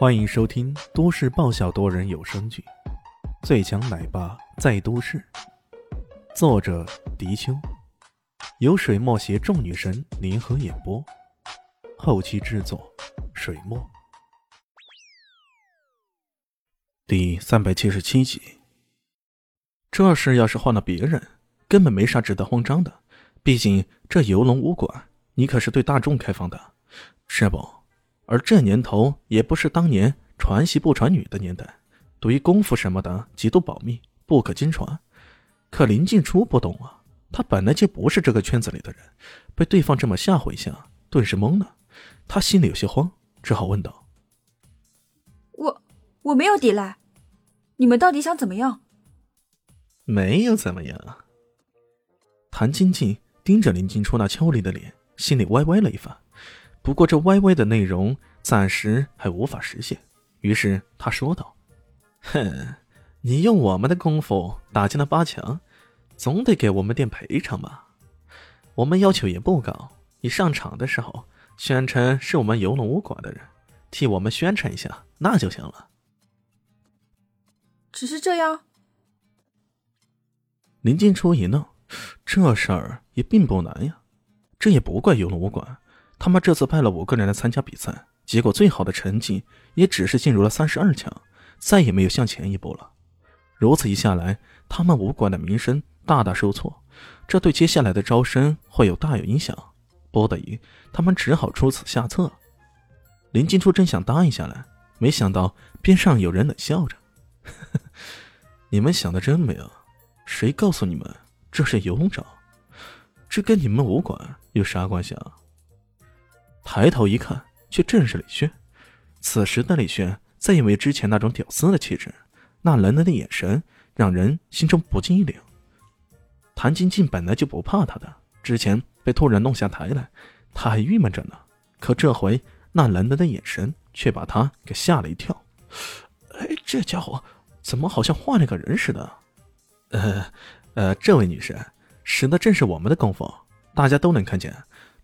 欢迎收听都市爆笑多人有声剧《最强奶爸在都市》，作者：迪秋，由水墨携众女神联合演播，后期制作：水墨。第三百七十七集。这事要是换了别人，根本没啥值得慌张的。毕竟这游龙武馆，你可是对大众开放的，是不？而这年头也不是当年传媳不传女的年代，对于功夫什么的极度保密，不可经传。可林静初不懂啊，他本来就不是这个圈子里的人，被对方这么吓唬一下，顿时懵了。他心里有些慌，只好问道：“我我没有抵赖，你们到底想怎么样？”没有怎么样。谭晶晶盯着林静初那俏丽的脸，心里歪歪了一番。不过这歪歪的内容暂时还无法实现，于是他说道：“哼，你用我们的功夫打进了八强，总得给我们点赔偿吧？我们要求也不高，你上场的时候宣称是我们游龙武馆的人，替我们宣传一下，那就行了。”只是这样。林静初一愣，这事儿也并不难呀，这也不怪游龙武馆。他们这次派了五个人来参加比赛，结果最好的成绩也只是进入了三十二强，再也没有向前一步了。如此一下来，他们武馆的名声大大受挫，这对接下来的招生会有大有影响。不得已，他们只好出此下策。林静初正想答应下来，没想到边上有人冷笑着：“ 你们想的真美啊！谁告诉你们这是游龙掌？这跟你们武馆有啥关系啊？”抬头一看，却正是李轩。此时的李轩再也没之前那种屌丝的气质，那冷冷的眼神让人心中不禁一凉。谭晶晶本来就不怕他的，之前被突然弄下台来，他还郁闷着呢。可这回那冷冷的眼神却把他给吓了一跳。哎，这家伙怎么好像换了个人似的？呃，呃，这位女士，使的正是我们的功夫，大家都能看见。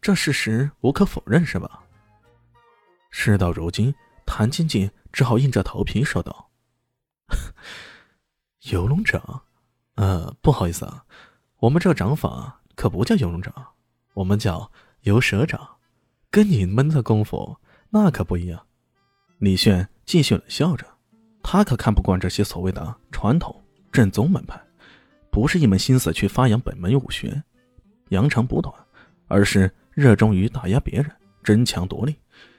这事实无可否认，是吧？事到如今，谭晶晶只好硬着头皮说道：“游龙掌，呃，不好意思啊，我们这个掌法可不叫游龙掌，我们叫游蛇掌，跟你们的功夫那可不一样。”李炫继续冷笑着，他可看不惯这些所谓的传统正宗门派，不是一门心思去发扬本门武学，扬长补短，而是。热衷于打压别人，争强夺利，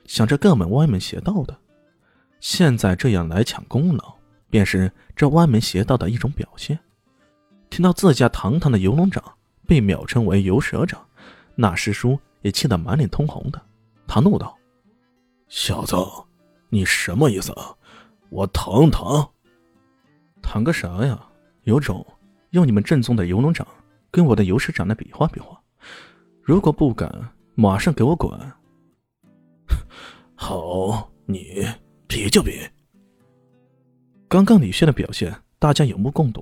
想着各门歪门邪道的。现在这样来抢功劳，便是这歪门邪道的一种表现。听到自家堂堂的游龙掌被秒称为游蛇掌，那师叔也气得满脸通红的。他怒道：“小子，你什么意思？我堂堂？堂个啥呀？有种用你们正宗的游龙掌跟我的游蛇掌来比划比划。”如果不敢，马上给我滚！好，你比就比。刚刚李炫的表现，大家有目共睹。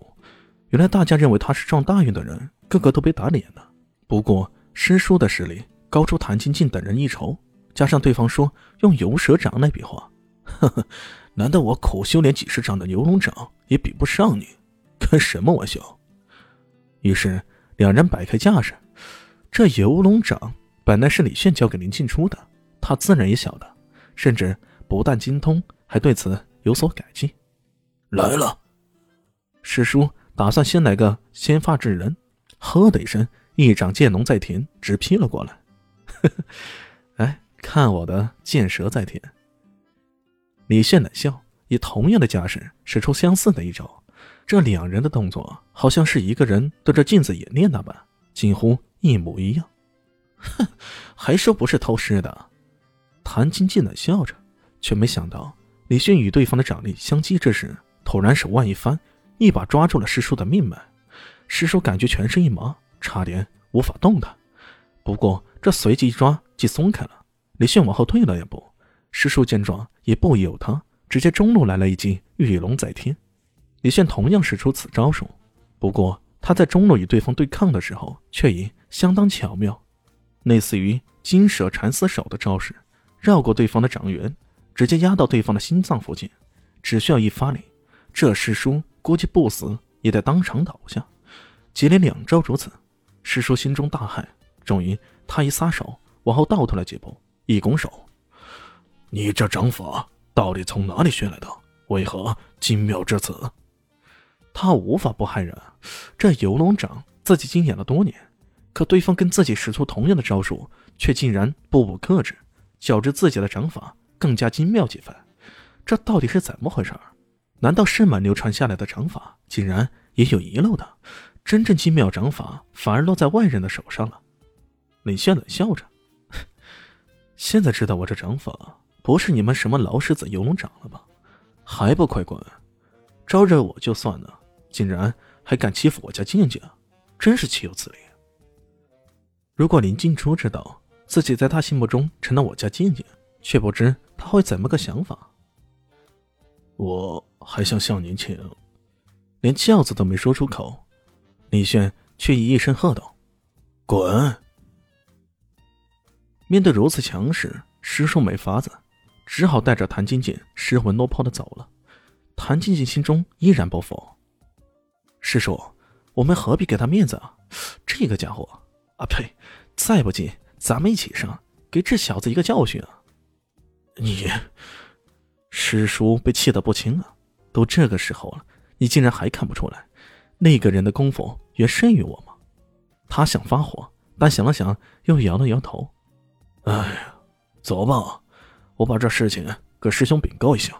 原来大家认为他是撞大运的人，个个都被打脸了。不过师叔的实力高出谭晶晶等人一筹，加上对方说用游蛇掌来比划，呵呵，难道我苦修炼几十掌的游龙掌也比不上你？开什么玩笑！于是两人摆开架势。这游龙掌本来是李炫交给林静初的，他自然也晓得，甚至不但精通，还对此有所改进。来了，师叔打算先来个先发制人，呵的一声，一掌剑龙在天，直劈了过来。呵 呵哎，看我的剑蛇在天！李炫冷笑，以同样的架势使出相似的一招。这两人的动作，好像是一个人对着镜子演练那般，近乎。一模一样，哼，还说不是偷师的。谭晶晶冷笑着，却没想到李迅与对方的掌力相击之时，突然手腕一翻，一把抓住了师叔的命脉。师叔感觉全身一麻，差点无法动弹。不过这随即一抓即松开了。李迅往后退了一步，师叔见状也不由他，直接中路来了一记玉龙在天。李炫同样使出此招数，不过他在中路与对方对抗的时候，却以相当巧妙，类似于金蛇缠丝手的招式，绕过对方的掌缘，直接压到对方的心脏附近，只需要一发力，这师叔估计不死也得当场倒下。接连两招如此，师叔心中大骇，终于他一撒手，往后倒退了几步，一拱手：“你这掌法到底从哪里学来的？为何精妙至此？”他无法不害人，这游龙掌自己精研了多年，可对方跟自己使出同样的招数，却竟然步步克制，较之自己的掌法。更加精妙几分，这到底是怎么回事？难道圣满流传下来的掌法竟然也有遗漏的？真正精妙掌法反而落在外人的手上了？李炫冷笑着，现在知道我这掌法不是你们什么老狮子游龙掌了吧？还不快滚！招惹我就算了，竟然还敢欺负我家静静，真是岂有此理！如果林静初知道自己在他心目中成了我家静静，却不知。他会怎么个想法？我还想向您请，连轿子都没说出口，李炫却以一声喝道：“滚！”面对如此强势，师叔没法子，只好带着谭晶晶失魂落魄的走了。谭晶晶心中依然不服：“师叔，我们何必给他面子啊？这个家伙，啊呸！再不济，咱们一起上，给这小子一个教训啊！”你，师叔被气得不轻啊！都这个时候了，你竟然还看不出来，那个人的功夫远胜于我吗？他想发火，但想了想，又摇了摇头。哎呀，走吧，我把这事情跟师兄禀告一下。